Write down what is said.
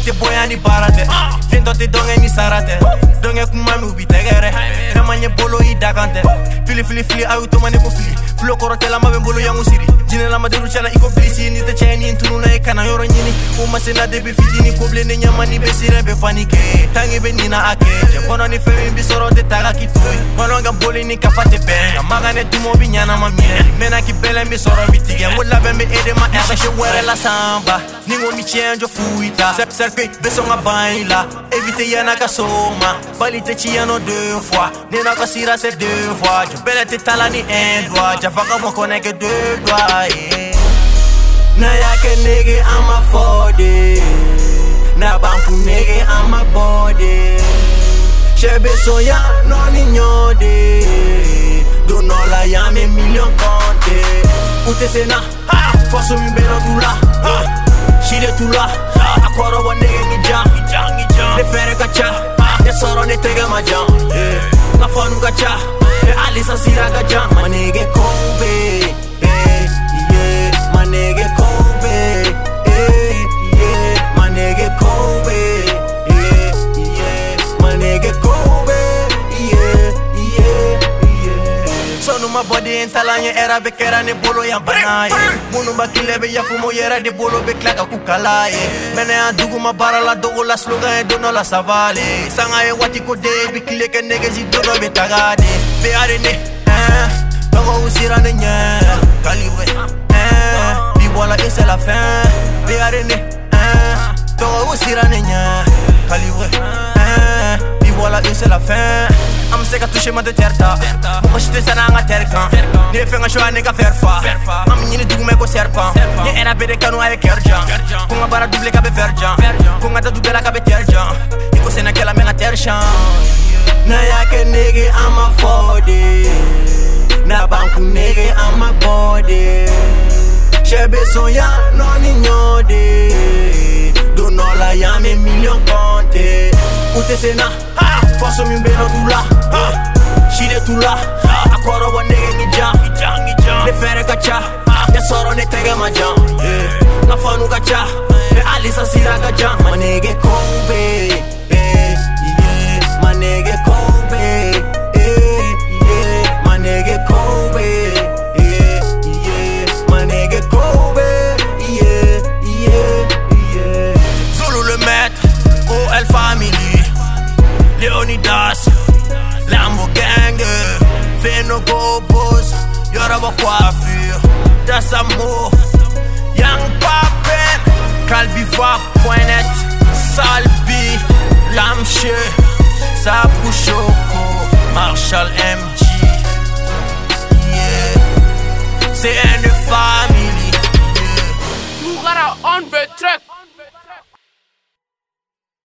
te boya ni fɛn dɔ tɛ dɔngɛ ni sara tɛ dɔngɛ kuma min u bi tɛgɛrɛ fɛn ma ɲɛ bolo i da kan tɛ fili fili fili a y'u toma ne ko fili filo kɔrɔtɛlama bɛ n bolo yangu siri jinɛlamaduru cɛla i ko bilisi ni tɛ cɛɛ ni tununa i kana yɔrɔ ɲini o ma sena debi fitini ko bilen ne ɲama ni bɛ sirɛn bɛ fanike tange bɛ nina a kɛ cɛ kɔnɔ ni fɛn min bi sɔrɔ tɛ taga k'i toyi kɔnɔ ka boli ni kafa tɛ bɛn ka maga ne dumo bi ɲanama minɛ mɛna ki bɛlɛn bi sɔrɔ bi tigɛ ko labɛn bɛ e de ma ɛsɛsɛ wɛrɛ la sanba ni ko mi tiɲɛ jɔ fuyi ta sɛrpe bɛ sɔn ka ban i la évite yana ka soma. Bali tɛ yano deux fois. Ne na ka sira c'est deux fois. Jɔ bɛlɛ tɛ tala ni un doigt. Jafa ka mɔ deux doigts yeah. na yake nigga I'm a 40 na banku nigga I'm a body Shebe soya no ni nyode Donola ya me million konte Ute sena ha Faso mi beno tula ha. Shide tula ha. Akoro wa nigga ni jam Ne fere kacha Ne soro ne tege ma jam Na fanu kacha Ne alisa sira ka jam Ma nigga Kow Bey ma body en talanye era be kera ne bolo ya banaye Munu ba kile be yafu mo yera de bolo be klaka kukalaye Mene a dugu ma bara la dogo la slogan e dono la savale. Sanga e wati ko de be kile ke nege zi dono be tagade. Be are ne eh. Togo usira ne nye Calibre eh. Bi wala c'est la fin. Be are ne eh. Togo usira ne nye Calibre eh Wala et c'est la fin Am se ka touche ma de shite sana nga terkan Ne ne ka me ko kanu aye kerjan Kunga bara double ka Kunga da double la ka nga tershan Na yake nigga I'm a 40 Na I'm a ya konte Ute sena ha Faso mi beno tula Shide tula Akoro wa nigga ni jam Ne fere kacha Ne soro ne tege ma jam yeah. Na fanu kacha Ne alisa sira ka jam My Adidas Lambo gang Fais nos go pose Y'aura coiffure Das amour Young Papen Calbivoire.net Salbi Lamche Ça Marshall MG Yeah. C'est une famille yeah. Nous on veut truc.